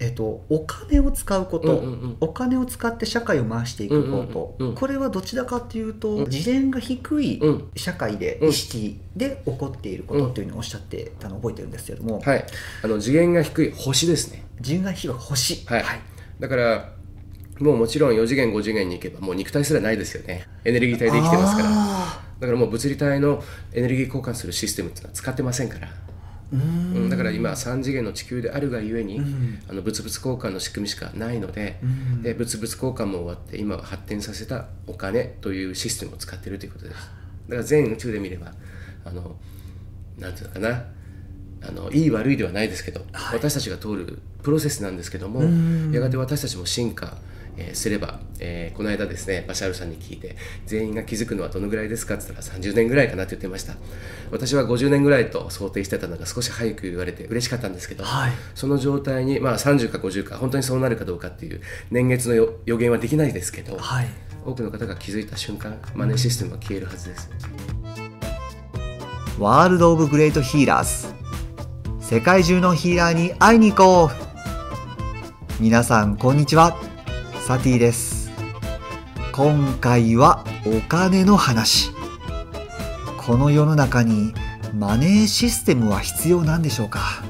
えっと、お金を使うこと、うんうんうん。お金を使って社会を回していくこと、うんうんうんうん。これはどちらかというと、うん。次元が低いうん。社会で、うん意識で起こっていることっていうのをおっしゃってたのを覚えてるんですけども、はい。あの次元が低い星ですね。次元が低い星、はい、だからもうもちろん4次元5次元に行けばもう肉体すらないですよね。エネルギー体で生きてますから。あだからもう物理体のエネルギー交換するシステムっていうのは使ってませんから、ーうーん。うんだから今3次元の地球であるがゆえに、うん。あの物々交換の仕組みしかないので,、うん。で物々交換も終わって今は発展させたお金というシステムを使っているということです。だから全宇宙で見ればあのなんていうのかな。あのいい悪いではないですけど、はい。私たちが通るプロセスなんですけどもうん。やがて私たちも進化、えーすれば、えーこの間ですねバシャールさんに聞いて全員が気づくのはどのぐらいですかって言ったら30年ぐらいかなって言ってました。私は50年ぐらいと想定してたのが少し早く言われて嬉しかったんですけど、はい。その状態に、まあ、30か50か本当にそうなるかどうかっていう年月のよ予言はできないですけど、はい。多くの方が気づいた瞬間マネーシステムは消えるはずです、ワールド・オブ・グレート・ヒーラーズ世界中のヒーラーに会いに行こう。皆さんこんにちはサティです。今回はお金の話。この世の中にマネーシステムは必要なんでしょうか？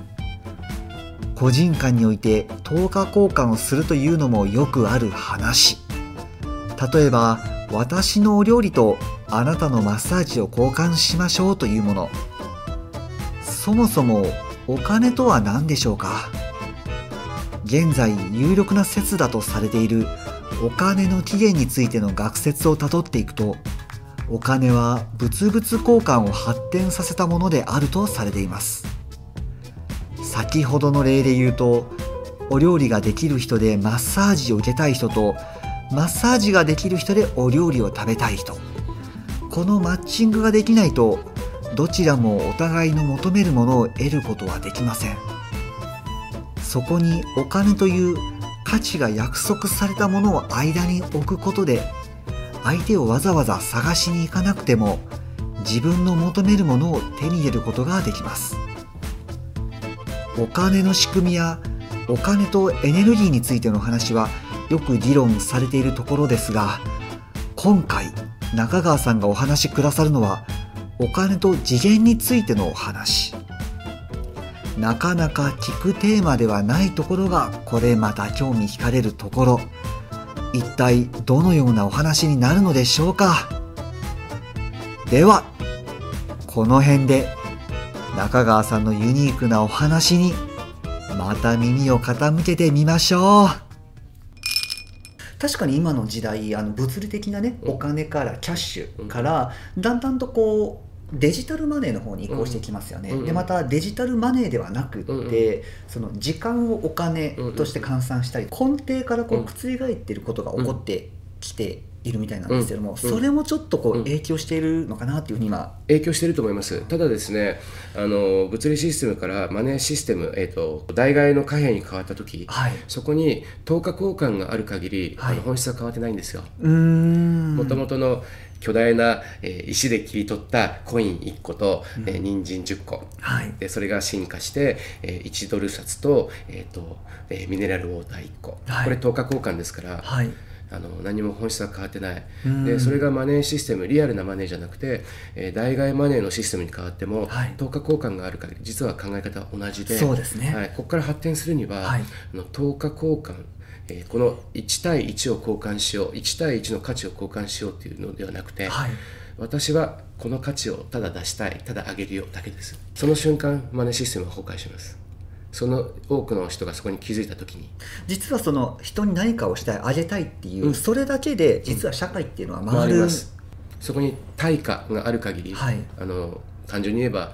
個人間において等価交換をするというのもよくある話。例えば私のお料理とあなたのマッサージを交換しましょうというもの。そもそもお金とは何でしょうか？現在有力な説だとされているお金の起源についての学説をたどっていくとお金は物々交換を発展させたものであるとされています。先ほどの例で言うとお料理ができる人でマッサージを受けたい人とマッサージができる人でお料理を食べたい人。このマッチングができないとどちらもお互いの求めるものを得ることはできません。そこにお金という価値が約束されたものを間に置くことで相手をわざわざ探しに行かなくても自分の求めるものを手に入れることができます。お金の仕組みやお金とエネルギーについての話はよく議論されているところですが今回中川さんがお話しくださるのはお金と次元についてのお話。なかなか聞くテーマではないところがこれまた興味惹かれるところ。一体どのようなお話になるのでしょうか。ではこの辺で中川さんのユニークなお話にまた耳を傾けてみましょう。確かに今の時代あの物理的なねうん。お金からキャッシュからだんだんとこうデジタルマネーの方に移行してきますよね、うんでまたデジタルマネーではなくって、うんその時間をお金として換算したり、根底からこううん覆っていることが起こってきているみたいなんですけども、んそれもちょっとこううん。影響しているのかなっていうふうに今。影響していると思います。ただですねあの物理システムからマネーシステム、えー、と代替の貨幣に変わった時はい。そこに等価交換がある限り、はい。あの本質は変わってないんですよ。うーん。もともとの巨大な、えー石で切り取ったコイン1個と、えー人参10個。はい。でそれが進化して、えー1ドル札と,、えーとえーミネラルウォーター1個、はい。これ等価交換ですから、はい。あの何も本質は変わってない。うん。でそれがマネーシステムリアルなマネーじゃなくて、えー代替マネーのシステムに変わっても、はい。等価交換がある限り実は考え方は同じでそうですね。はい、ここから発展するには、はい。あの等価交換えーこの1対1を交換しよう1対1の価値を交換しようっていうのではなくて、はい。私はこの価値をただ出したいただ上げるよだけです。その瞬間マネーシステムは崩壊します。その多くの人がそこに気づいた時に。実はその人に何かをしたいあげたいっていう、うん。それだけで実は社会っていうのは回回る、ります。そこに対価がある限り、はい。あの単純に言えば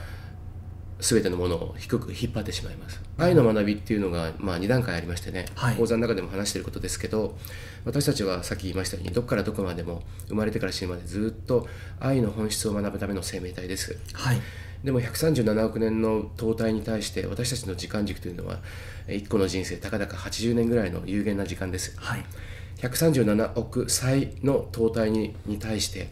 全てのものを低く引っ張ってしまいます。愛の学びっていうのが、まあ、2段階ありましてね、はい。講座の中でも話していることですけど私たちはさっき言いましたようにどこからどこまでも生まれてから死ぬまでずっと愛の本質を学ぶための生命体です。はい。でも137億年の淘汰に対して私たちの時間軸というのは1個の人生たかだか80年ぐらいの有限な時間です。はい。137億歳の淘汰にに対して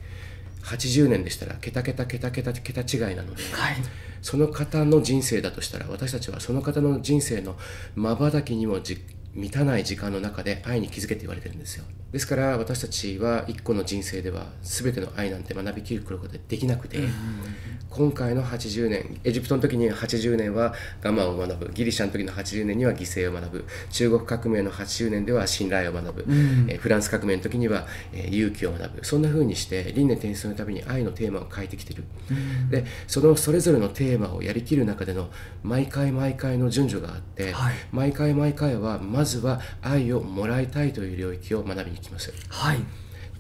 80年でしたら桁桁桁桁桁違いなので、はい。その方の人生だとしたら私たちはその方の人生のまばたきにもじ満たない時間の中で愛に気づけって言われてるんですよ。ですから私たちは一個の人生では全ての愛なんて学びきることができなくて、今回の80年エジプトの時に80年は我慢を学ぶ。ギリシャの時の80年には犠牲を学ぶ。中国革命の80年では信頼を学ぶ、えーフランス革命の時には、えー勇気を学ぶ。そんな風にして輪廻転生のために愛のテーマを変えてきてる、でそのそれぞれのテーマをやりきる中での毎回毎回の順序があって、はい。毎回毎回はまずは愛をもらいたいという領域を学びに来ます。はい。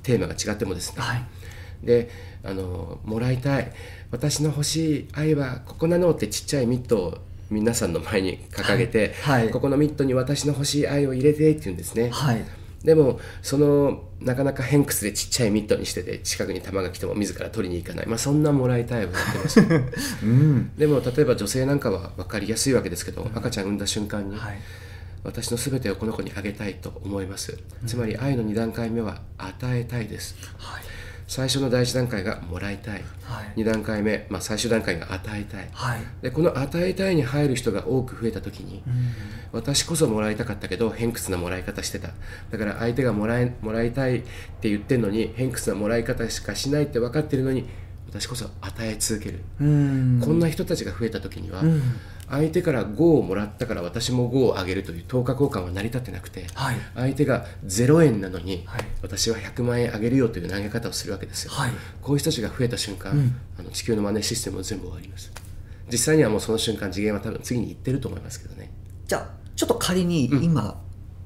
テーマが違ってもですね、はい。であのもらいたい私の欲しい愛はここなのってちっちゃいミットを皆さんの前に掲げて、はい。はい。ここのミットに私の欲しい愛を入れてって言うんですね、はい。でもそのなかなか偏屈でちっちゃいミットにしてて近くに球が来ても自ら取りに行かない、まあ、そんなもらいたいをやってます うん。でも例えば女性なんかは分かりやすいわけですけど、赤ちゃん産んだ瞬間に、はい。私の全てをこの子にあげたいと思います、つまり愛の2段階目は与えたいです。はい最初の第1段階がもらいたい、はい。2段階目、まあ、最終段階が与えたい、はい。でこの与えたいに入る人が多く増えた時に、私こそもらいたかったけど偏屈なもらい方してた。だから相手がもらえもらいたいって言ってるのに偏屈なもらい方しかしないって分かってるのに私こそ与え続ける、うん。こんな人たちが増えた時には、うん。相手から5をもらったから私も5をあげるという等価交換は成り立ってなくて、はい。相手が0円なのに、はい。私は100万円あげるよという投げ方をするわけですよ、はい。こういう人たちが増えた瞬間、うん。あの地球のマネーシステムも全部終わります。実際にはもうその瞬間次元は多分次に行ってると思いますけどね。じゃあちょっと仮に今、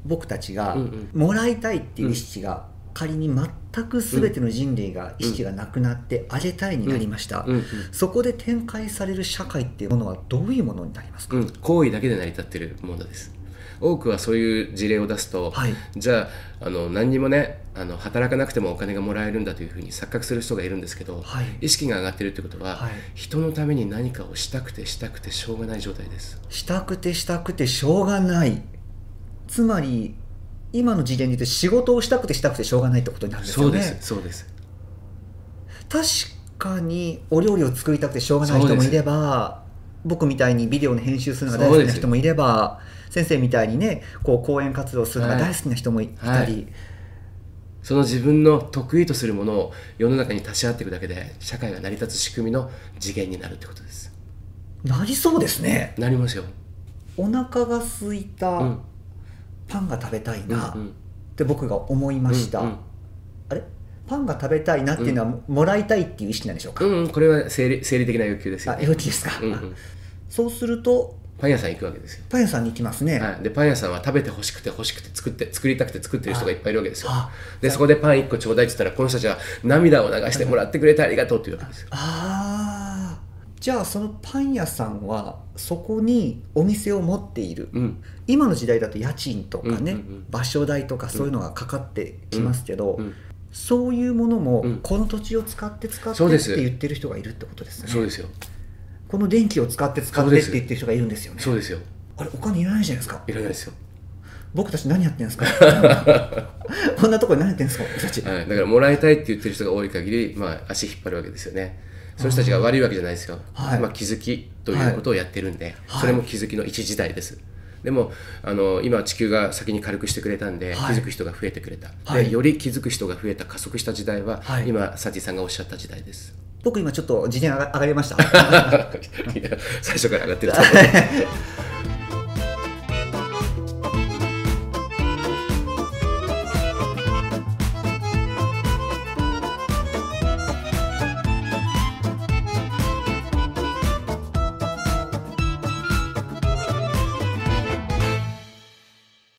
僕たちがうん。もらいたいっていう意識が、仮に全く全ての人類が意識がなくなってあげたいになりました、うん。うん。そこで展開される社会っていうものはどういうものになりますか、うん、行為だけで成り立ってるものです。多くはそういう事例を出すと、はい。じゃああの何にもねあの働かなくてもお金がもらえるんだというふうに錯覚する人がいるんですけど、はい。意識が上がってるってことは、はい。人のために何かをしたくてしたくてしょうがない状態です。したくてしたくてしょうがない。つまり今の次元で言うと仕事をしたくてしたくてしょうがないってことになるんですよね。そうです確かにお料理を作りたくてしょうがない人もいれば僕みたいにビデオの編集するのが大好きな人もいれば先生みたいにねこう講演活動するのが大好きな人もいたり、はい。その自分の得意とするものを世の中に足し合っていくだけで社会が成り立つ仕組みの次元になるってことです。なりそうですね。なりますよ、お腹が空いた、うんパンが食べたいなっうん。て僕が思いました、うんうん。あれ？パンが食べたいなっていうのはももらいたいっていう意識なんでしょうか、うんうん、これは生理生理的な欲求ですよ、あね、エロ気ですか、うんうん、そうするとパン屋さん行くわけですよ。パン屋さんに行きますね、はい、でパン屋さんは食べて欲しくて欲しくて作って作りたくて作ってる人がいっぱいいるわけですよ。あでそこでパン1個ちょうだいって言ったらこの人たちは涙を流してもらってくれてありがとうって言うわけですよ。ああじゃあそのパン屋さんはそこにお店を持っている、うん。今の時代だと家賃とかね、うんうんうん場所代とかそういうのがかかってきますけど、うんそういうものも、うん。この土地を使って使ってってそうです。言ってる人がいるってことですね。そうですよ。この電気を使って使ってって言ってる人がいるんですよね。そうですよ。あれお金いらないじゃないですか。いらないですよ、僕たち何やってんですか？こんなところで何やってんですか？僕たち。はい、だからもらいたいって言ってる人が多い限り、まあ、足引っ張るわけですよねそういう人たちが悪いわけじゃないですよ、はい。まあ、気づきということをやってるんで、はい。それも気づきの一時代です。でもあの今地球が先に軽くしてくれたんで、はい。気づく人が増えてくれた、はい。でより気づく人が増えた加速した時代は、はい。今サティさんがおっしゃった時代です。僕今ちょっと次元上が上がりました。最初から上がってると思う